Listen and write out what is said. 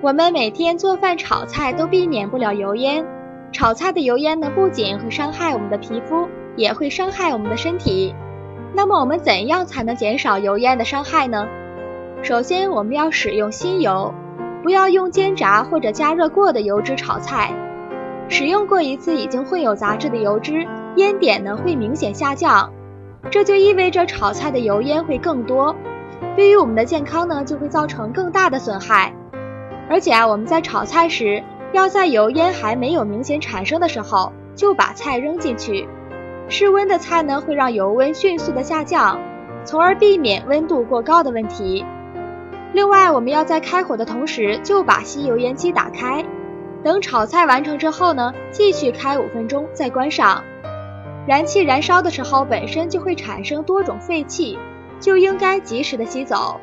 我们每天做饭炒菜都避免不了油烟，炒菜的油烟呢，不仅会伤害我们的皮肤，也会伤害我们的身体。那么我们怎样才能减少油烟的伤害呢？首先，我们要使用新油，不要用煎炸或者加热过的油脂炒菜。使用过一次已经混有杂质的油脂，烟点呢会明显下降，这就意味着炒菜的油烟会更多，对于我们的健康呢就会造成更大的损害。而且啊，我们在炒菜时，要在油烟还没有明显产生的时候就把菜扔进去。室温的菜呢，会让油温迅速的下降，从而避免温度过高的问题。另外，我们要在开火的同时就把吸油烟机打开，等炒菜完成之后呢，继续开五分钟再关上。燃气燃烧的时候本身就会产生多种废气，就应该及时的吸走。